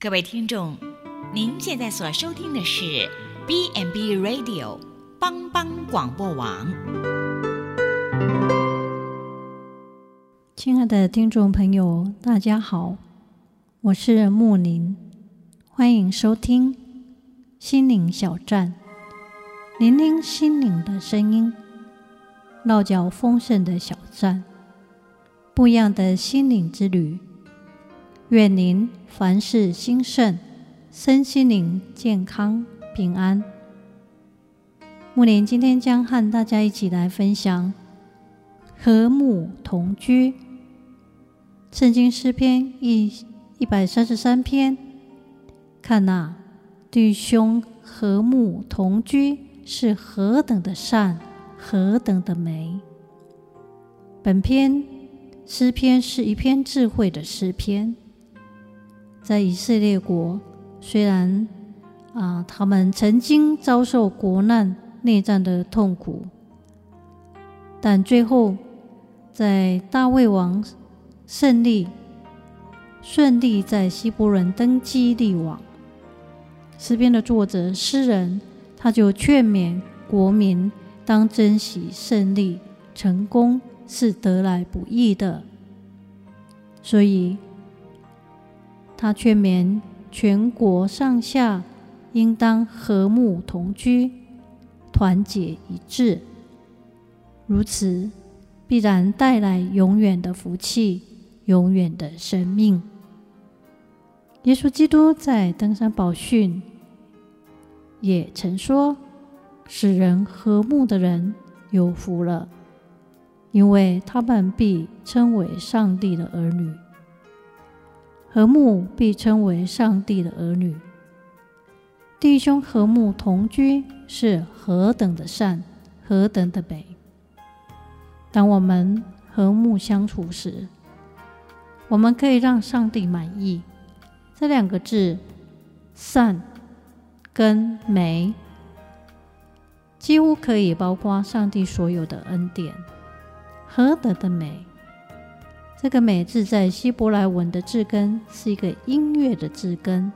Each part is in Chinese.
各位听众，您现在所收听的是 B&B Radio 帮帮广播网。亲爱的听众朋友，大家好，我是木林，欢迎收听心灵小站，聆听心灵的声音，落脚丰盛的小站，不一样的心灵之旅。愿您凡事兴盛，身心灵健康平安。木莲今天将和大家一起来分享和睦同居。圣经诗篇一一百三十三篇，看哪，弟兄和睦同居是何等的善，何等的美。本篇诗篇是一篇智慧的诗篇。在以色列国，虽然啊，他们曾经遭受国难、内战的痛苦，但最后在大卫王胜利、顺利在希伯伦登基立王。诗篇的作者诗人，他就劝勉国民当珍惜胜利、成功是得来不易的，所以。他劝勉全国上下应当和睦同居，团结一致，如此必然带来永远的福气，永远的生命。耶稣基督在登山宝训也曾说：“使人和睦的人有福了，因为他们必称为上帝的儿女。”和睦必称为上帝的儿女，弟兄和睦同居是何等的善，何等的美。当我们和睦相处时，我们可以让上帝满意。这两个字“善”跟“美”，几乎可以包括上帝所有的恩典。何等的美！这个“美”字在希伯来文的字根是一个音乐的字根，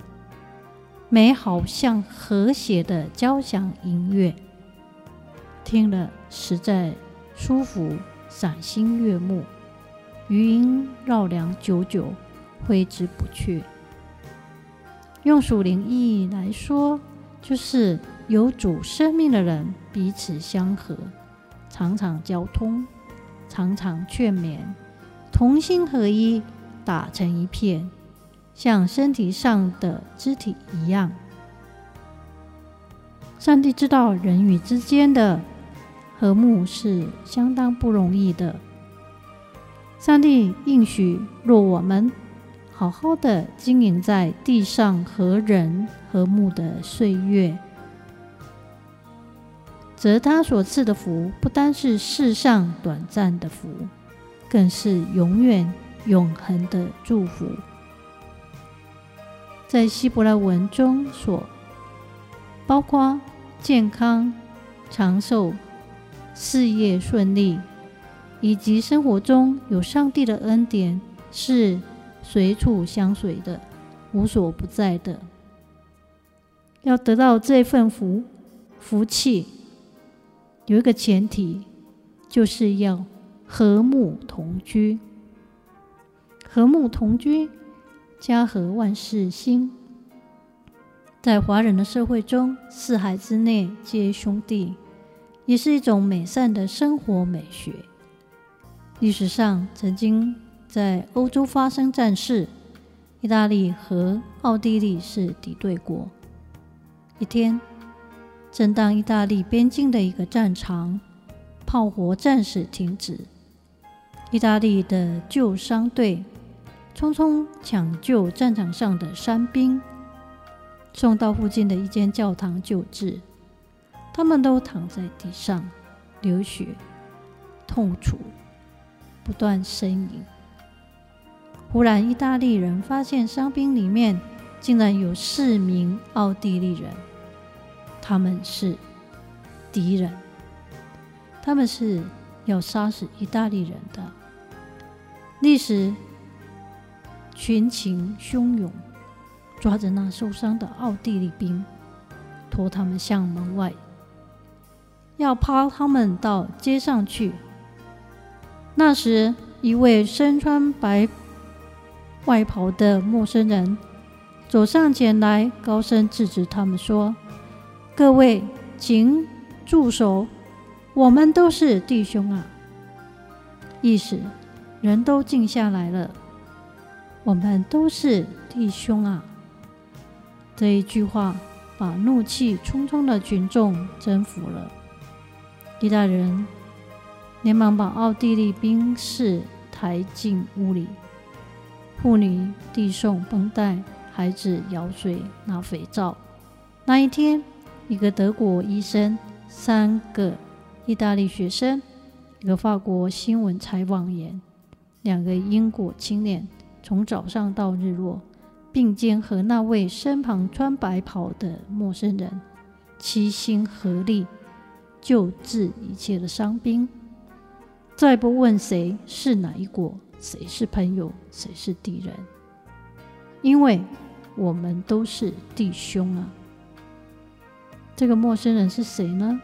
美好像和谐的交响音乐，听了实在舒服，赏心悦目，余音绕梁，久久挥之不去。用属灵意义来说，就是有主生命的人彼此相合，常常交通，常常劝勉。同心合一，打成一片，像身体上的肢体一样。上帝知道人与之间的和睦是相当不容易的。上帝应许，若我们好好的经营在地上和人和睦的岁月，则他所赐的福不单是世上短暂的福。更是永远永恒的祝福。在希伯来文中所包括健康、长寿、事业顺利，以及生活中有上帝的恩典，是随处相随的，无所不在的。要得到这份福福气，有一个前提，就是要。和睦同居，和睦同居，家和万事兴。在华人的社会中，四海之内皆兄弟，也是一种美善的生活美学。历史上曾经在欧洲发生战事，意大利和奥地利是敌对国。一天，正当意大利边境的一个战场，炮火暂时停止。意大利的救伤队匆匆抢救战场上的伤兵，送到附近的一间教堂救治。他们都躺在地上流血、痛楚，不断呻吟。忽然，意大利人发现伤兵里面竟然有四名奥地利人，他们是敌人，他们是要杀死意大利人的。历时群情汹涌，抓着那受伤的奥地利兵，拖他们向门外，要抛他们到街上去。那时，一位身穿白外袍的陌生人走上前来，高声制止他们说：“各位，请住手！我们都是弟兄啊！”一时，人都静下来了。我们都是弟兄啊！这一句话把怒气冲冲的群众征服了。意大利人连忙把奥地利兵士抬进屋里，妇女递送绷带，孩子舀水拿肥皂。那一天，一个德国医生，三个意大利学生，一个法国新闻采访员，两个英国青年，从早上到日落，并肩和那位身旁穿白袍的陌生人，齐心合力救治一切的伤兵。再不问谁是哪一国，谁是朋友，谁是敌人，因为我们都是弟兄啊！这个陌生人是谁呢？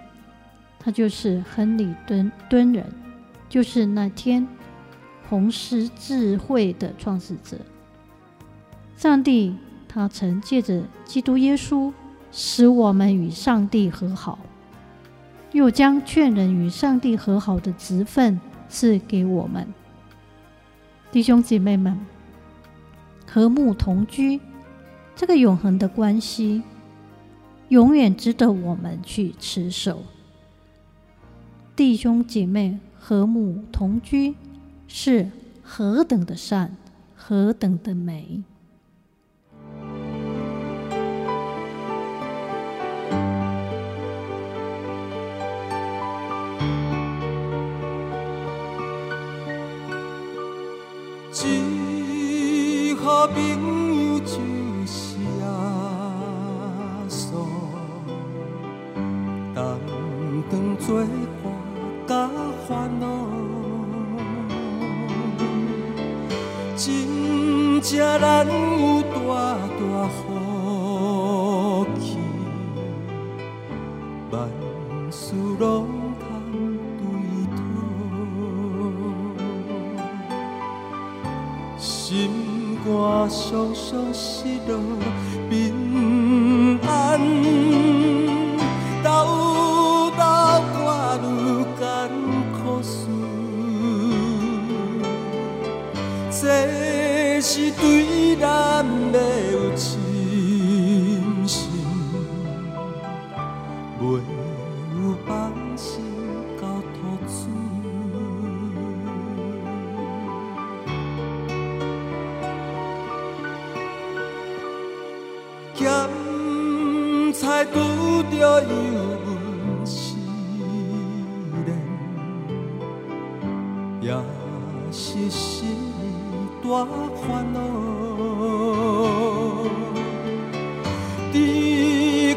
他就是亨利敦敦人，就是那天红十字会的创始者。上帝他曾借着基督耶稣使我们与上帝和好。又将劝人与上帝和好的职分赐给我们，弟兄姐妹们，和睦同居，这个永恒的关系，永远值得我们去持守。弟兄姐妹和睦同居，是何等的善，何等的美。朋友就我大大福气，万事拢通对讨，心。肝酸酸失落咸菜拄着油温时嘞，也是心大烦恼。猪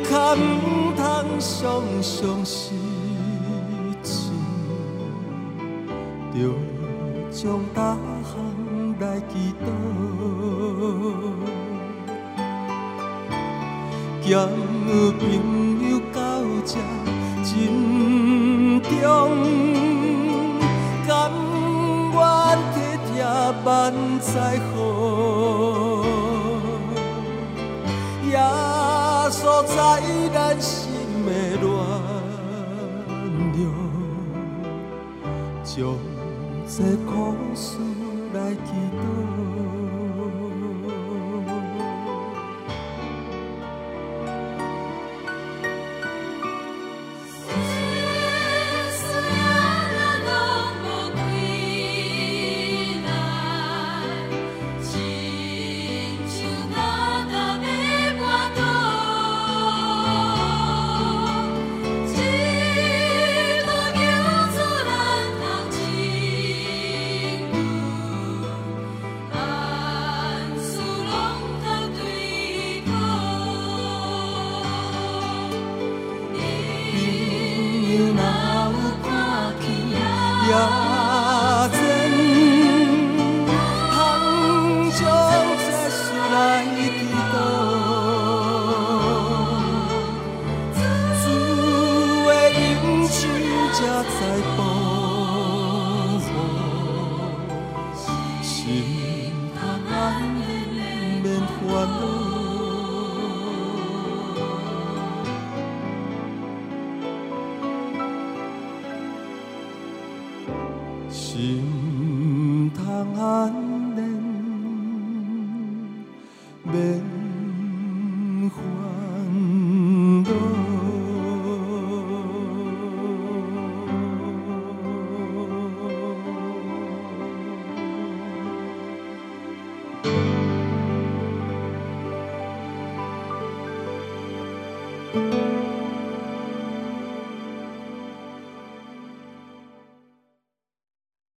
脚毋通常常失志，着将逐项来祈祷。兼朋友到这珍重，甘愿体贴万载好，耶稣在咱心的暖流，oh